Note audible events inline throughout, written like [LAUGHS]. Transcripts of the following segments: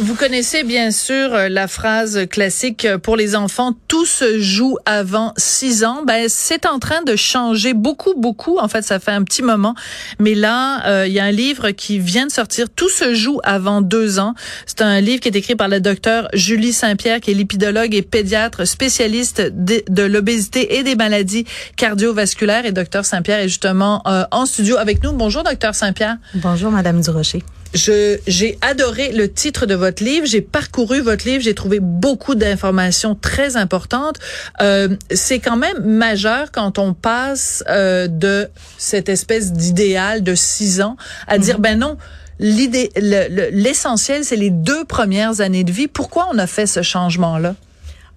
Vous connaissez bien sûr euh, la phrase classique euh, pour les enfants, tout se joue avant six ans. Ben, c'est en train de changer beaucoup, beaucoup. En fait, ça fait un petit moment. Mais là, euh, il y a un livre qui vient de sortir, Tout se joue avant deux ans. C'est un livre qui est écrit par la docteure Julie Saint-Pierre, qui est lipidologue et pédiatre spécialiste de, l'obésité et des maladies cardiovasculaires. Et docteur Saint-Pierre est justement en studio avec nous. Bonjour, docteur Saint-Pierre. Bonjour, Madame Durocher. Je j'ai adoré le titre de votre livre. J'ai parcouru votre livre. J'ai trouvé beaucoup d'informations très importantes. Euh, c'est quand même majeur quand on passe euh, de cette espèce d'idéal de six ans à dire mhm. ben non. L'idée, l'essentiel, c'est les deux premières années de vie. Pourquoi on a fait ce changement-là?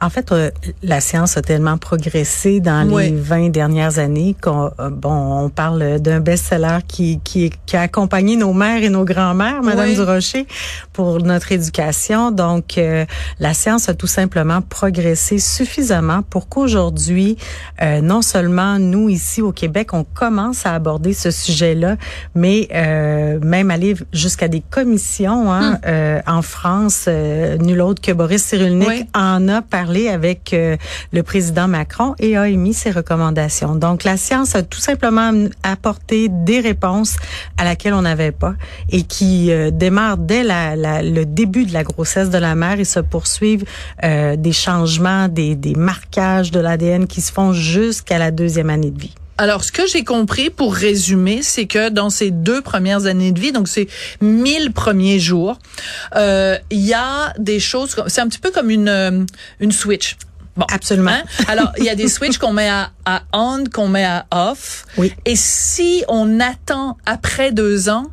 En fait, euh, la science a tellement progressé dans les 20 dernières années qu'on euh, bon, on parle d'un best-seller qui, qui, qui a accompagné nos mères et nos grands-mères, Madame Durocher, pour notre éducation. Donc, euh, la science a tout simplement progressé suffisamment pour qu'aujourd'hui, non seulement nous ici au Québec, on commence à aborder ce sujet-là, mais même aller jusqu'à des commissions hein, hum. en France, nul autre que Boris Cyrulnik en a parlé avec euh, le président Macron et a émis ses recommandations. Donc, la science a tout simplement apporté des réponses à laquelle on n'avait pas et qui euh, démarrent dès le début de la grossesse de la mère et se poursuivent euh, des changements, des marquages de l'ADN qui se font jusqu'à la deuxième année de vie. Alors, ce que j'ai compris, pour résumer, c'est que dans ces deux premières années de vie, donc ces mille premiers jours, euh, il y a des choses, c'est un petit peu comme une, euh, une switch. Bon, absolument. Hein? Alors, il y a des switches qu'on met à, à on, qu'on met à off. Oui. Et si on attend après deux ans,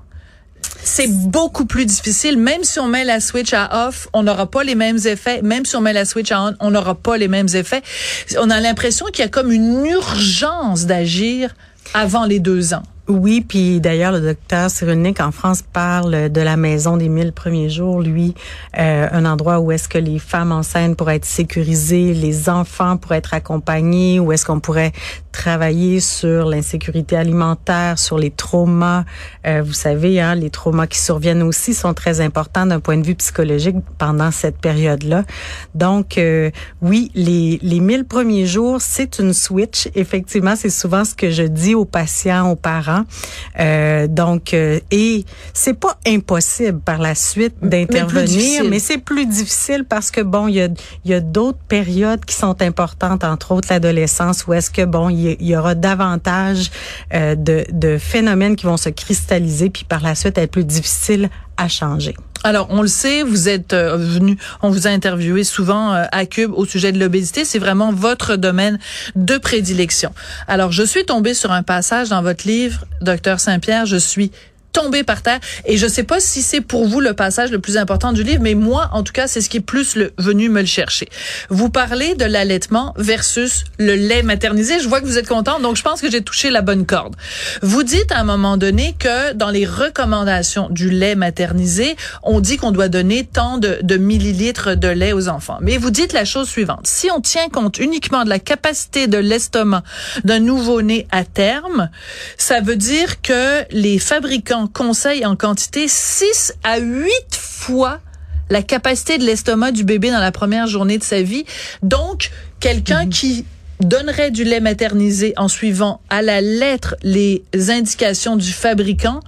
c'est beaucoup plus difficile. Même si on met la switch à off, on n'aura pas les mêmes effets. Même si on met la switch à on, on n'aura pas les mêmes effets. On a l'impression qu'il y a comme une urgence d'agir avant les deux ans. Oui, puis d'ailleurs, le docteur Cyrulnik en France parle de la maison des mille premiers jours, lui, euh, un endroit où est-ce que les femmes enceintes pourraient être sécurisées, les enfants pourraient être accompagnés, où est-ce qu'on pourrait travailler sur l'insécurité alimentaire, sur les traumas. Euh, vous savez, hein, les traumas qui surviennent aussi sont très importants d'un point de vue psychologique pendant cette période-là. Donc, euh, oui, les, les mille premiers jours, c'est une switch. Effectivement, c'est souvent ce que je dis aux patients, aux parents euh, donc, euh, et c'est pas impossible par la suite d'intervenir, mais, c'est plus difficile parce que bon, il y a, y a d'autres périodes qui sont importantes, entre autres l'adolescence, où est-ce que bon, il y, aura davantage euh, de, de phénomènes qui vont se cristalliser, puis par la suite être plus difficile à changer. Alors, on le sait, vous êtes euh, venu, on vous a interviewé souvent euh, à Cube au sujet de l'obésité. C'est vraiment votre domaine de prédilection. Alors, je suis tombée sur un passage dans votre livre, Docteur Saint-Pierre. Je suis tombé par terre. Et je sais pas si c'est pour vous le passage le plus important du livre, mais moi, en tout cas, c'est ce qui est plus le, venu me le chercher. Vous parlez de l'allaitement versus le lait maternisé. Je vois que vous êtes content, donc je pense que j'ai touché la bonne corde. Vous dites à un moment donné que dans les recommandations du lait maternisé, on dit qu'on doit donner tant de, de millilitres de lait aux enfants. Mais vous dites la chose suivante. Si on tient compte uniquement de la capacité de l'estomac d'un nouveau-né à terme, ça veut dire que les fabricants conseil en quantité 6 à 8 fois la capacité de l'estomac du bébé dans la première journée de sa vie. Donc, quelqu'un mhm. qui donnerait du lait maternisé en suivant à la lettre les indications du fabricant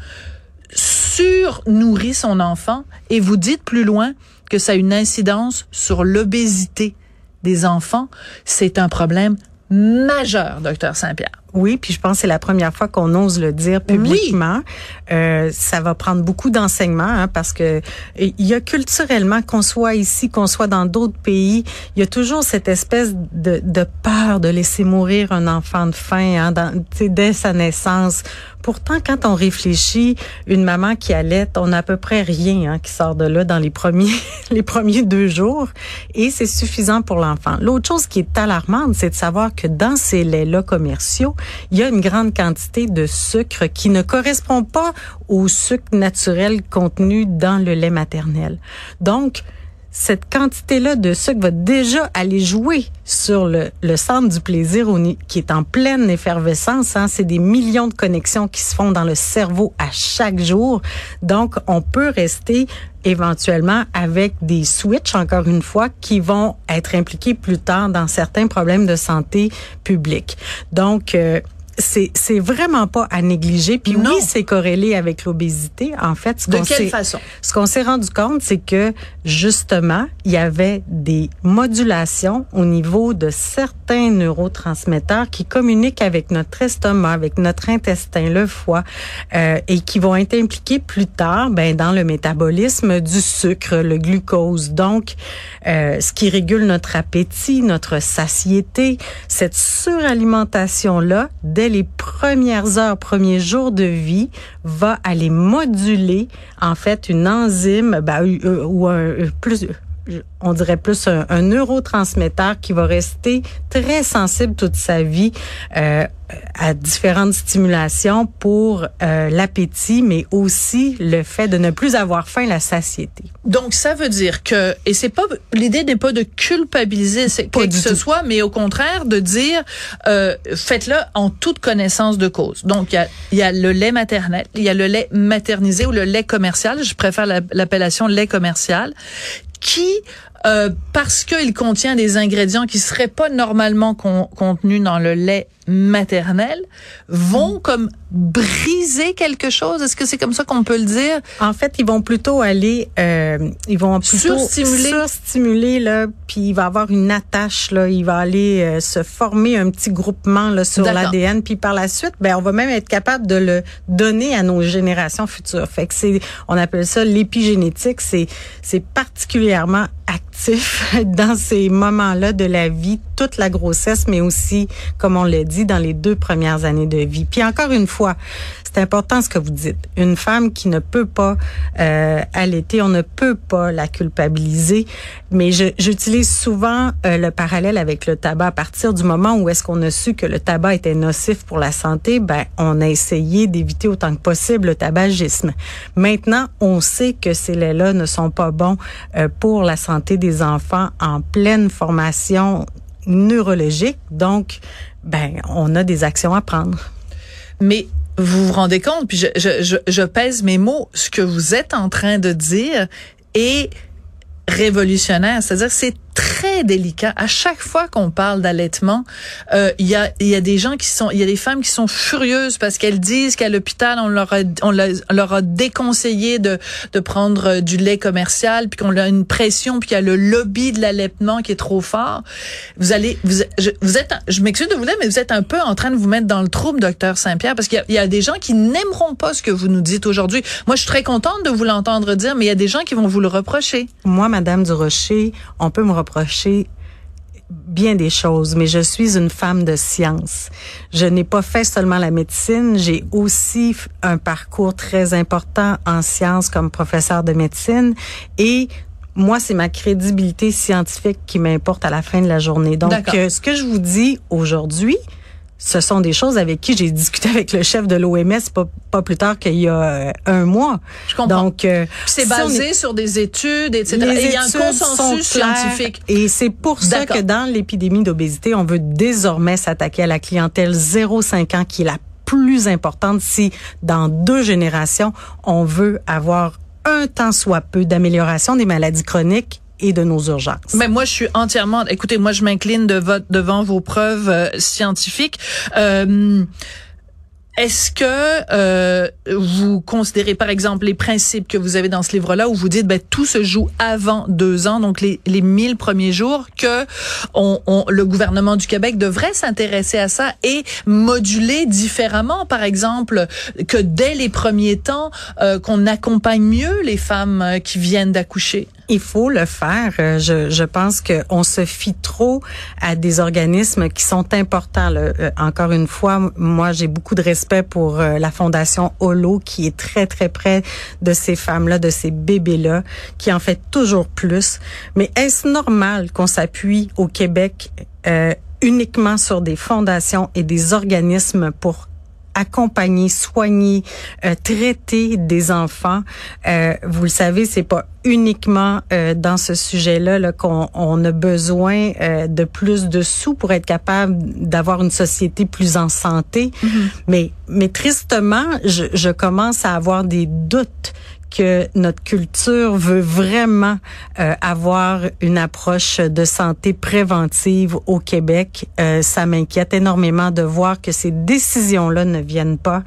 surnourrit son enfant et vous dites plus loin que ça a une incidence sur l'obésité des enfants. C'est un problème majeur, docteur Saint-Pierre. Oui, puis je pense que c'est la première fois qu'on ose le dire publiquement. Euh, ça va prendre beaucoup d'enseignements hein, parce que il y a culturellement, qu'on soit ici, qu'on soit dans d'autres pays, il y a toujours cette espèce de, de peur de laisser mourir un enfant de faim hein, dans, dès sa naissance. Pourtant, quand on réfléchit, une maman qui allait, on a à peu près rien hein, qui sort de là dans les premiers [LAUGHS] les premiers deux jours, et c'est suffisant pour l'enfant. L'autre chose qui est alarmante, c'est de savoir que dans ces laits-là commerciaux, il y a une grande quantité de sucre qui ne correspond pas au sucre naturel contenu dans le lait maternel. Donc, cette quantité-là de sucre va déjà aller jouer sur le, centre du plaisir qui est en pleine effervescence. Hein. C'est des millions de connexions qui se font dans le cerveau à chaque jour. Donc, on peut rester éventuellement avec des switches, encore une fois, qui vont être impliqués plus tard dans certains problèmes de santé publique. Donc, euh, c'est c'est vraiment pas à négliger. Puis oui, c'est corrélé avec l'obésité. En fait, ce de quelle façon? Ce qu'on s'est rendu compte, c'est que justement, il y avait des modulations au niveau de certains neurotransmetteurs qui communiquent avec notre estomac, avec notre intestin, le foie, euh, et qui vont être impliqués plus tard, ben dans le métabolisme du sucre, le glucose. Donc, euh, ce qui régule notre appétit, notre satiété, cette suralimentation là dès les premières heures, premiers jours de vie, va aller moduler en fait une enzyme ben, ou un plus on dirait plus un, neurotransmetteur qui va rester très sensible toute sa vie euh, à différentes stimulations pour euh, l'appétit, mais aussi le fait de ne plus avoir faim, la satiété. Donc ça veut dire que et c'est pas l'idée n'est pas de culpabiliser quoi que ce soit, mais au contraire de dire euh, faites-le en toute connaissance de cause. Donc il y a, y a le lait maternel, il y a le lait maternisé ou le lait commercial. Je préfère l'appellation lait commercial qui euh, parce qu'il contient des ingrédients qui seraient pas normalement contenus dans le lait maternel, vont mm. comme briser quelque chose? Est-ce que c'est comme ça qu'on peut le dire? En fait, ils vont plutôt aller, euh, ils vont plutôt surstimuler, surstimuler là, puis il va avoir une attache là, il va aller euh, se former un petit groupement là sur l'ADN, puis par la suite, ben on va même être capable de le donner à nos générations futures. Fait que c'est, on appelle ça l'épigénétique. C'est c'est particulièrement actif [LAUGHS] dans ces moments-là de la vie, toute la grossesse, mais aussi, comme on l'a dit, dans les deux premières années de vie. Puis encore une fois, c'est important ce que vous dites. Une femme qui ne peut pas euh, allaiter, on ne peut pas la culpabiliser. Mais j'utilise souvent euh, le parallèle avec le tabac. À partir du moment où est-ce qu'on a su que le tabac était nocif pour la santé, ben on a essayé d'éviter autant que possible le tabagisme. Maintenant, on sait que ces laits-là ne sont pas bons euh, pour la santé des enfants en pleine formation neurologique. Donc, ben on a des actions à prendre. Mais vous vous rendez compte, puis je, je, je, pèse mes mots, ce que vous êtes en train de dire est révolutionnaire. C'est-à-dire c'est très délicat. À chaque fois qu'on parle d'allaitement, euh, il y a il y a des gens qui sont il y a des femmes qui sont furieuses parce qu'elles disent qu'à l'hôpital on leur a on leur a déconseillé de de prendre euh, du lait commercial puis qu'on a une pression puis qu'il y a le lobby de l'allaitement qui est trop fort. Vous allez vous je, vous êtes je m'excuse de vous dire mais vous êtes un peu en train de vous mettre dans le trouble docteur Saint-Pierre parce qu'il y, y, a des gens qui n'aimeront pas ce que vous nous dites aujourd'hui. Moi je suis très contente de vous l'entendre dire mais il y a des gens qui vont vous le reprocher. Moi madame Durocher, on peut me reprocher bien des choses, mais je suis une femme de science. Je n'ai pas fait seulement la médecine, j'ai aussi un parcours très important en sciences comme professeur de médecine et moi, c'est ma crédibilité scientifique qui m'importe à la fin de la journée. Donc, euh, ce que je vous dis aujourd'hui, ce sont des choses avec qui j'ai discuté avec le chef de l'OMS pas, pas plus tard qu'il y a euh, un mois. Je comprends. Donc, euh, c'est basé sur des études, etc. et il y a un consensus scientifique. Et c'est pour ça que dans l'épidémie d'obésité, on veut désormais s'attaquer à la clientèle 0-5 ans qui est la plus importante si dans deux générations, on veut avoir un temps soit peu d'amélioration des maladies chroniques et de nos urgences. Mais moi, je suis entièrement. Écoutez, moi, je m'incline de devant vos preuves euh, scientifiques. Euh, est-ce que euh, vous considérez, par exemple, les principes que vous avez dans ce livre-là, où vous dites, ben tout se joue avant deux ans, donc les les mille premiers jours, que on, on, le gouvernement du Québec devrait s'intéresser à ça et moduler différemment, par exemple, que dès les premiers temps, euh, qu'on accompagne mieux les femmes euh, qui viennent d'accoucher? Il faut le faire. Euh, je, je pense qu'on se fie trop à des organismes qui sont importants. Euh, encore une fois, moi, j'ai beaucoup de respect pour euh, la Fondation Holo, qui est très, très près de ces femmes-là, de ces bébés-là, qui en fait toujours plus. Mais est-ce normal qu'on s'appuie au Québec uniquement sur des fondations et des organismes pour accompagner, soigner, euh, traiter des enfants. Euh, vous le savez, c'est pas uniquement euh, dans ce sujet-là -là, qu'on on a besoin euh, de plus de sous pour être capable d'avoir une société plus en santé. Mm-hmm. Mais mais tristement, je, je commence à avoir des doutes que notre culture veut vraiment euh, avoir une approche de santé préventive au Québec. Euh, ça m'inquiète énormément de voir que ces décisions-là ne viennent pas.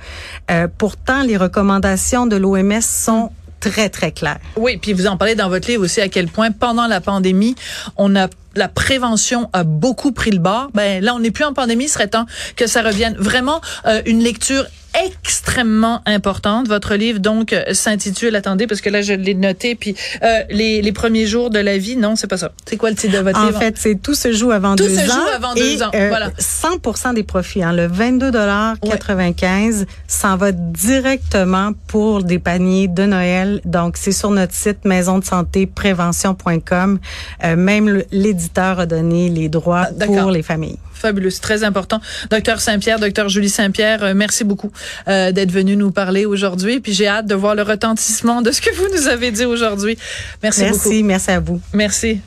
Euh, pourtant, les recommandations de l'OMS sont très, très claires. Oui, puis vous en parlez dans votre livre aussi à quel point pendant la pandémie, on a la prévention a beaucoup pris le bord. Ben là, on n'est plus en pandémie, il serait temps que ça revienne. Vraiment une lecture extrêmement importante. Votre livre donc euh, s'intitule, attendez parce que là je l'ai noté, puis euh, les, les premiers jours de la vie, non, c'est pas ça. C'est quoi le titre de votre en livre? En fait, c'est tout se joue avant tout deux ans. Tout se joue avant deux ans. Euh, voilà. 100% des profits, hein, le 22 dollars 95, s'en va directement pour des paniers de Noël. Donc c'est sur notre site maison de santé prévention.com. Euh, même l'éditeur a donné les droits ah, pour les familles fabuleux, très important. Docteur Saint-Pierre, docteur Julie Saint-Pierre, euh, merci beaucoup euh, d'être venu nous parler aujourd'hui. Puis j'ai hâte de voir le retentissement de ce que vous nous avez dit aujourd'hui. Merci, merci beaucoup. Merci, merci à vous. Merci.